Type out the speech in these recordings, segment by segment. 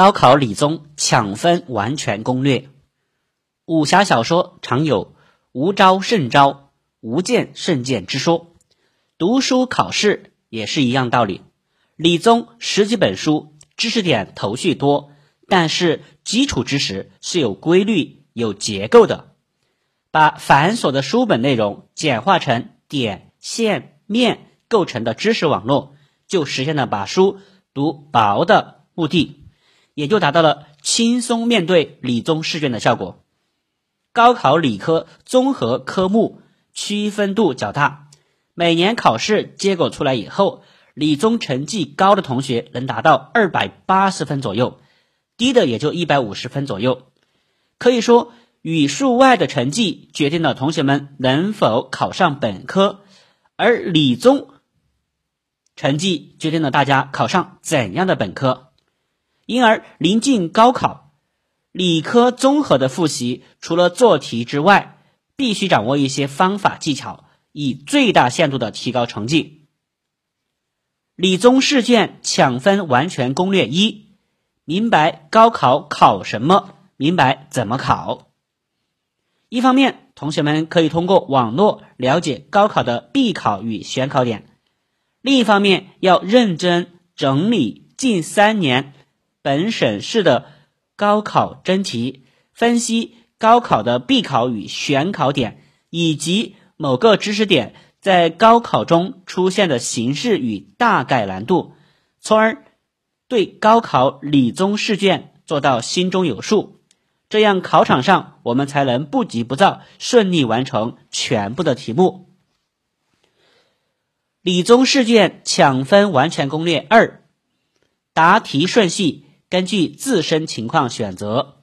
高考理综抢分完全攻略。武侠小说常有“无招胜招，无剑胜剑”之说，读书考试也是一样道理。理综十几本书，知识点头绪多，但是基础知识是有规律、有结构的。把繁琐的书本内容简化成点、线、面构成的知识网络，就实现了把书读薄的目的，也就达到了轻松面对理综试卷的效果。高考理科综合科目区分度较大，每年考试结果出来以后，理综成绩高的同学能达到二百八十分左右，低的也就一百五十分左右，可以说。语数外的成绩决定了同学们能否考上本科，而理综成绩决定了大家考上怎样的本科。因而临近高考，理科综合的复习除了做题之外，必须掌握一些方法技巧，以最大限度的提高成绩。理综试卷抢分完全攻略一：明白高考考什么，明白怎么考。一方面，同学们可以通过网络了解高考的必考与选考点；另一方面，要认真整理近三年本省市的高考真题，分析高考的必考与选考点，以及某个知识点在高考中出现的形式与大概难度，从而对高考理综试卷做到心中有数。这样考场上我们才能不急不躁，顺利完成全部的题目。理综试卷抢分完全攻略二：答题顺序根据自身情况选择。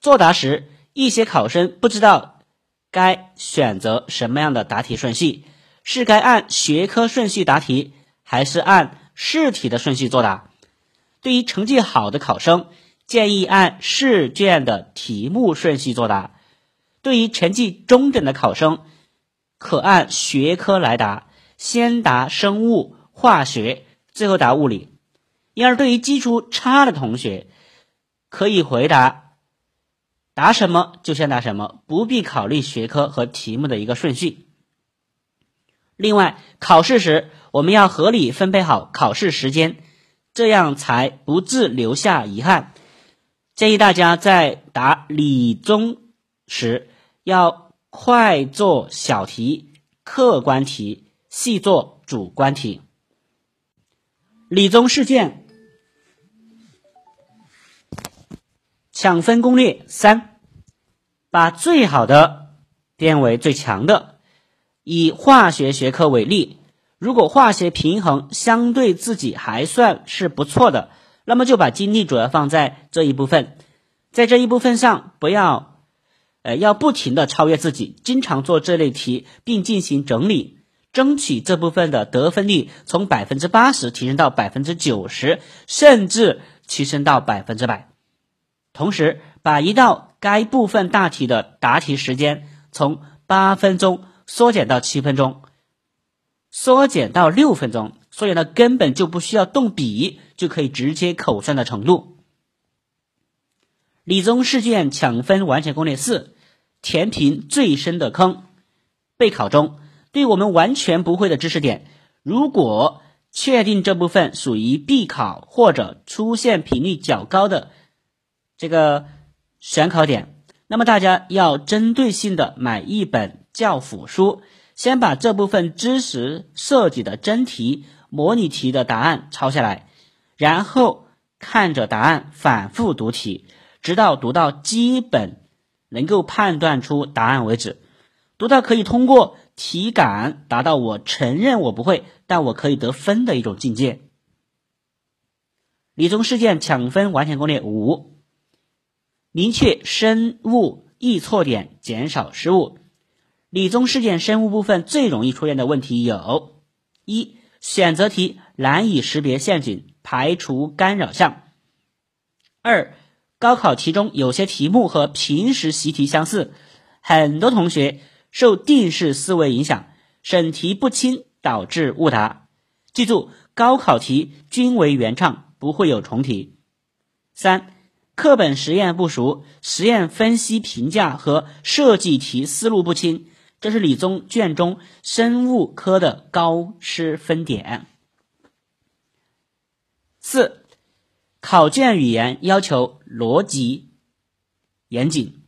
作答时，一些考生不知道该选择什么样的答题顺序，是该按学科顺序答题，还是按试题的顺序作答？对于成绩好的考生。建议按试卷的题目顺序作答。对于成绩中等的考生，可按学科来答，先答生物、化学，最后答物理。因而，对于基础差的同学，可以回答答什么就先答什么，不必考虑学科和题目的一个顺序。另外，考试时我们要合理分配好考试时间，这样才不致留下遗憾。建议大家在答理综时，要快做小题、客观题，细做主观题。理综试卷抢分攻略三：把最好的变为最强的。以化学学科为例，如果化学平衡相对自己还算是不错的。那么就把精力主要放在这一部分，在这一部分上，不要，呃，要不停的超越自己，经常做这类题，并进行整理，争取这部分的得分率从百分之八十提升到百分之九十，甚至提升到百分之百。同时，把一道该部分大题的答题时间从八分钟缩减到七分钟，缩减到六分钟。所以呢，根本就不需要动笔就可以直接口算的程度。理综试卷抢分完全攻略四：填平最深的坑。备考中，对我们完全不会的知识点，如果确定这部分属于必考或者出现频率较高的这个选考点，那么大家要针对性的买一本教辅书，先把这部分知识涉及的真题。模拟题的答案抄下来，然后看着答案反复读题，直到读到基本能够判断出答案为止，读到可以通过题感达到我承认我不会，但我可以得分的一种境界。理综试卷抢分完全攻略五：明确生物易错点，减少失误。理综试卷生物部分最容易出现的问题有：一。选择题难以识别陷阱，排除干扰项。二、高考题中有些题目和平时习题相似，很多同学受定式思维影响，审题不清导致误答。记住，高考题均为原创，不会有重题。三、课本实验不熟，实验分析评价和设计题思路不清，这是理综卷中生物科的高失分点。四、考卷语言要求逻辑严谨，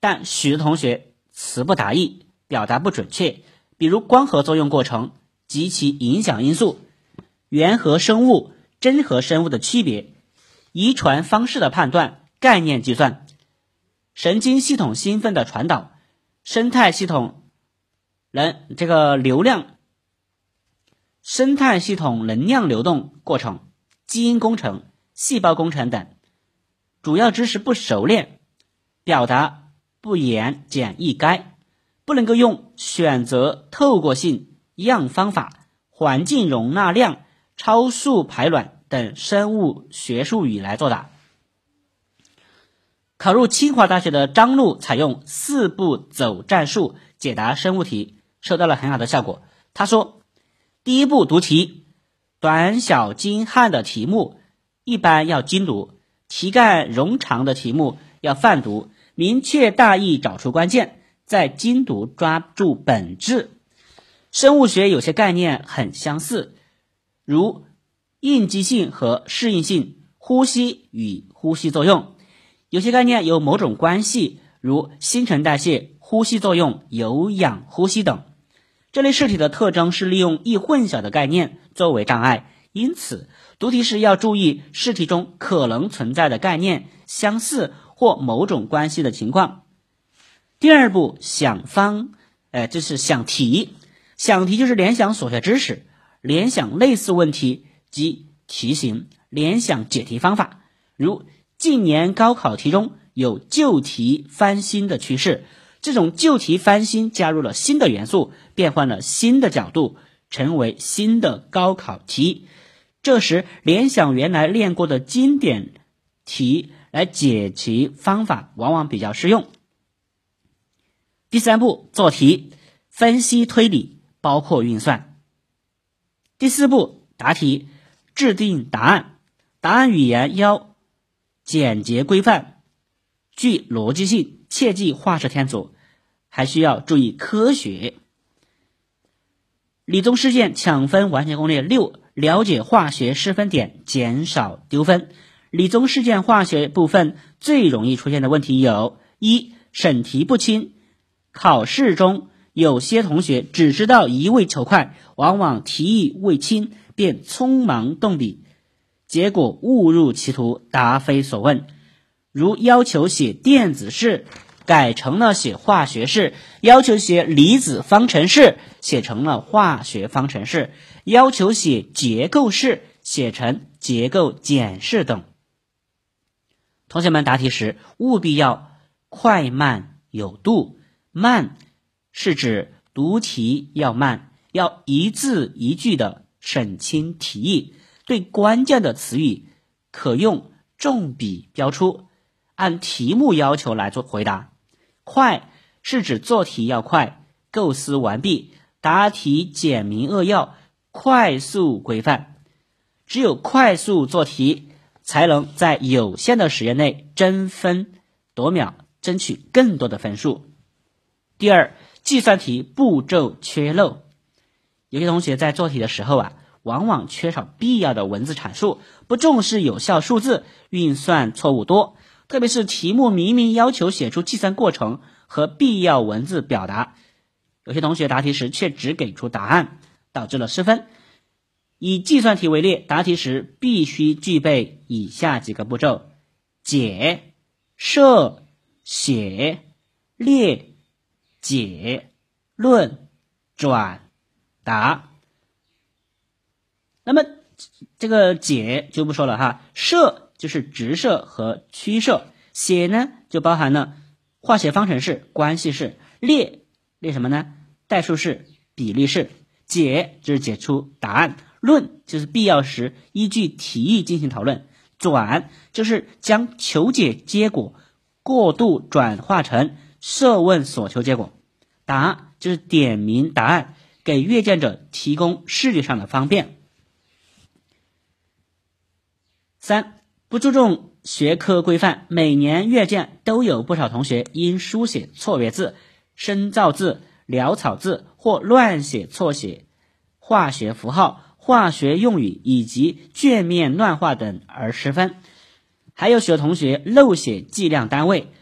但许多同学词不达意，表达不准确，比如光合作用过程及其影响因素、原核生物、真核生物的区别。遗传方式的判断、概念计算、神经系统兴奋的传导、生态系统能这个流量、生态系统能量流动过程、基因工程、细胞工程等，主要知识不熟练，表达不言简意赅，不能够用选择透过性样方法、环境容纳量、超速排卵。等生物学术语来作答。考入清华大学的张璐采用四步走战术解答生物题，收到了很好的效果。他说：“第一步读题，短小精悍的题目一般要精读，题干冗长的题目要泛读，明确大意，找出关键，再精读，抓住本质。生物学有些概念很相似，如。”应激性和适应性，呼吸与呼吸作用，有些概念有某种关系，如新陈代谢、呼吸作用、有氧呼吸等。这类试题的特征是利用易混淆的概念作为障碍，因此读题时要注意试题中可能存在的概念相似或某种关系的情况。第二步想方，哎，这是想题，想题就是联想所学知识，联想类似问题。及题型联想解题方法，如近年高考题中有旧题翻新的趋势，这种旧题翻新加入了新的元素，变换了新的角度，成为新的高考题。这时联想原来练过的经典题来解题方法，往往比较适用。第三步做题，分析推理，包括运算。第四步答题。制定答案，答案语言要简洁规范，具逻辑性，切忌画蛇添足，还需要注意科学。理综试卷抢分完全攻略六：了解化学失分点，减少丢分。理综试卷化学部分最容易出现的问题有：一、审题不清，考试中有些同学只知道一味求快，往往题意未清。便匆忙动笔，结果误入歧途，答非所问。如要求写电子式，改成了写化学式；要求写离子方程式，写成了化学方程式；要求写结构式，写成结构简式等。同学们答题时务必要快慢有度，慢是指读题要慢，要一字一句的。审清题意，对关键的词语可用重笔标出，按题目要求来做回答。快是指做题要快，构思完毕，答题简明扼要，快速规范。只有快速做题，才能在有限的时间内争分夺秒，争取更多的分数。第二，计算题步骤缺漏。有些同学在做题的时候啊，往往缺少必要的文字阐述，不重视有效数字，运算错误多。特别是题目明明要求写出计算过程和必要文字表达，有些同学答题时却只给出答案，导致了失分。以计算题为例，答题时必须具备以下几个步骤：解、设、写、列、解、论、转。答，那么这个解就不说了哈，设就是直设和曲设，写呢就包含了化学方程式、关系式，列列什么呢？代数式、比例式，解就是解出答案，论就是必要时依据题意进行讨论，转就是将求解结果过度转化成设问所求结果，答就是点明答案。给阅卷者提供视觉上的方便。三不注重学科规范，每年阅卷都有不少同学因书写错别字、生造字、潦草字或乱写错写化学符号、化学用语以及卷面乱画等而失分。还有许多同学漏写计量单位、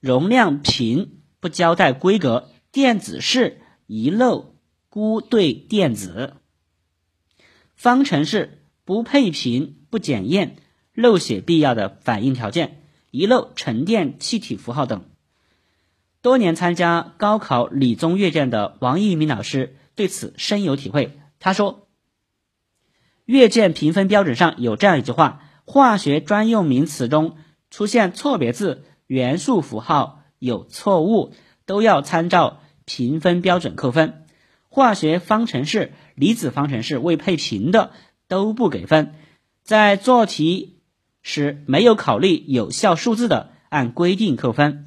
容量瓶不交代规格、电子式遗漏估对电子、方程式不配平不检验。漏写必要的反应条件，遗漏沉淀气体符号等。多年参加高考理综阅卷的王一鸣老师对此深有体会。他说：“阅卷评分标准上有这样一句话：化学专用名词中出现错别字、元素符号有错误，都要参照评分标准扣分。化学方程式、离子方程式未配平的都不给分。在做题。”时没有考虑有效数字的，按规定扣分；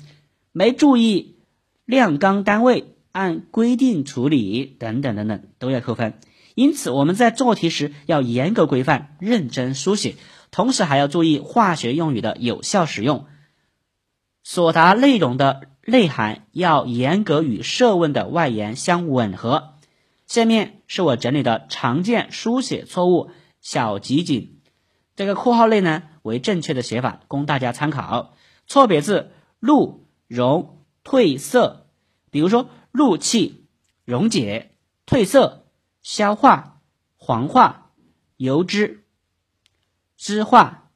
没注意量纲单位，按规定处理等等等等，都要扣分。因此，我们在做题时要严格规范、认真书写，同时还要注意化学用语的有效使用。所答内容的内涵要严格与设问的外延相吻合。下面是我整理的常见书写错误小集锦。这个括号内呢为正确的写法，供大家参考。错别字露溶褪色，比如说氯气溶解、褪色、消化、黄化、油脂、脂化、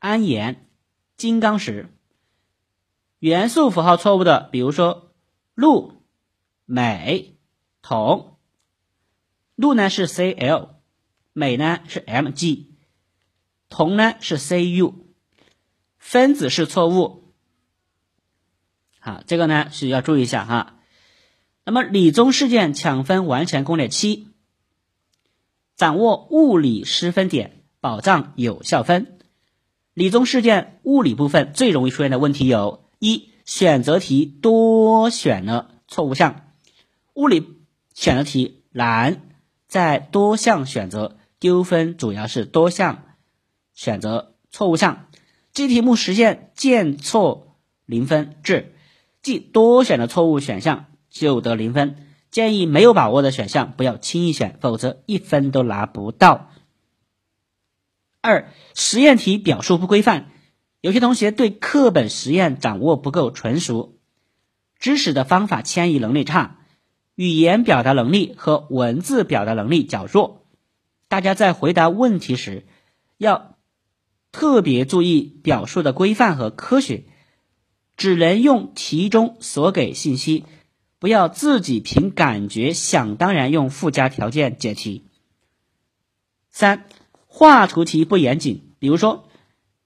铵盐、金刚石。元素符号错误的，比如说氯、镁、铜。氯呢是 Cl，镁呢是 Mg。铜呢是 Cu，分子式错误，好，这个呢需要注意一下哈。那么理综试卷抢分完全攻略七，掌握物理失分点，保障有效分。理综试卷物理部分最容易出现的问题有：一、选择题多选了错误项，物理选择题难在多项选择丢分，主要是多项。选择错误项，这题目实现见错零分制，即多选的错误选项就得零分。建议没有把握的选项不要轻易选，否则一分都拿不到。二、实验题表述不规范，有些同学对课本实验掌握不够纯熟，知识的方法迁移能力差，语言表达能力和文字表达能力较弱。大家在回答问题时要。特别注意表述的规范和科学，只能用题中所给信息，不要自己凭感觉想当然用附加条件解题。三、画图题不严谨，比如说，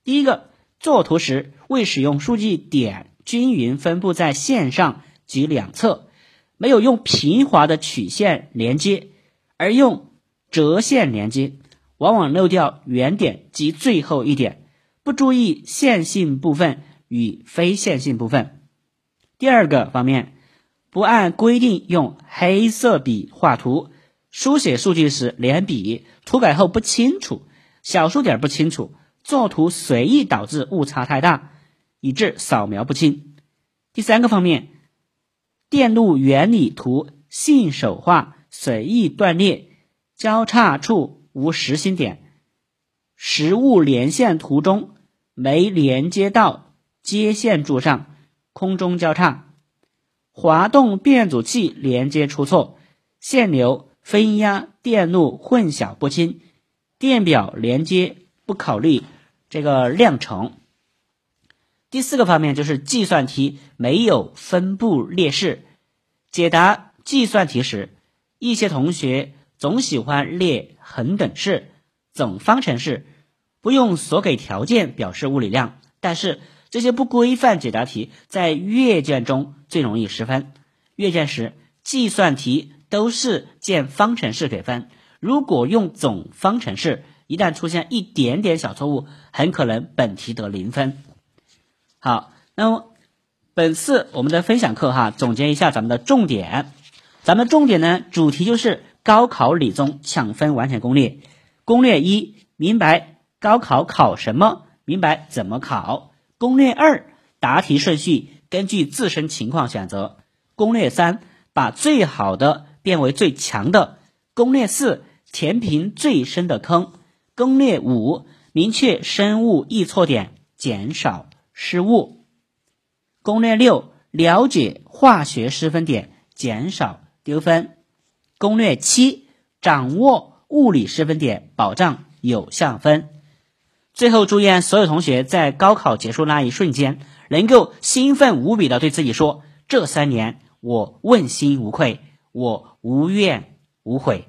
第一个作图时未使用数据点均匀分布在线上及两侧，没有用平滑的曲线连接，而用折线连接。往往漏掉原点及最后一点，不注意线性部分与非线性部分。第二个方面，不按规定用黑色笔画图，书写数据时连笔，涂改后不清楚，小数点不清楚，作图随意导致误差太大，以致扫描不清。第三个方面，电路原理图信手画，随意断裂，交叉处。无实心点，实物连线图中没连接到接线柱上，空中交叉，滑动变阻器连接出错，线流分压电路混淆不清，电表连接不考虑这个量程。第四个方面就是计算题没有分布列式，解答计算题时，一些同学。总喜欢列恒等式、总方程式，不用所给条件表示物理量。但是这些不规范解答题在阅卷中最容易失分。阅卷时计算题都是见方程式给分，如果用总方程式，一旦出现一点点小错误，很可能本题得零分。好，那么本次我们的分享课哈，总结一下咱们的重点。咱们重点呢，主题就是。高考理综抢分完全攻略，攻略一：明白高考考什么，明白怎么考。攻略二，答题顺序根据自身情况选择。攻略三，把最好的变为最强的。攻略四，填平最深的坑。攻略五，明确生物易错点，减少失误。攻略六，了解化学失分点，减少丢分。攻略七，掌握物理失分点，保障有效分。最后，祝愿所有同学在高考结束那一瞬间，能够兴奋无比的对自己说：“这三年我问心无愧，我无怨无悔。”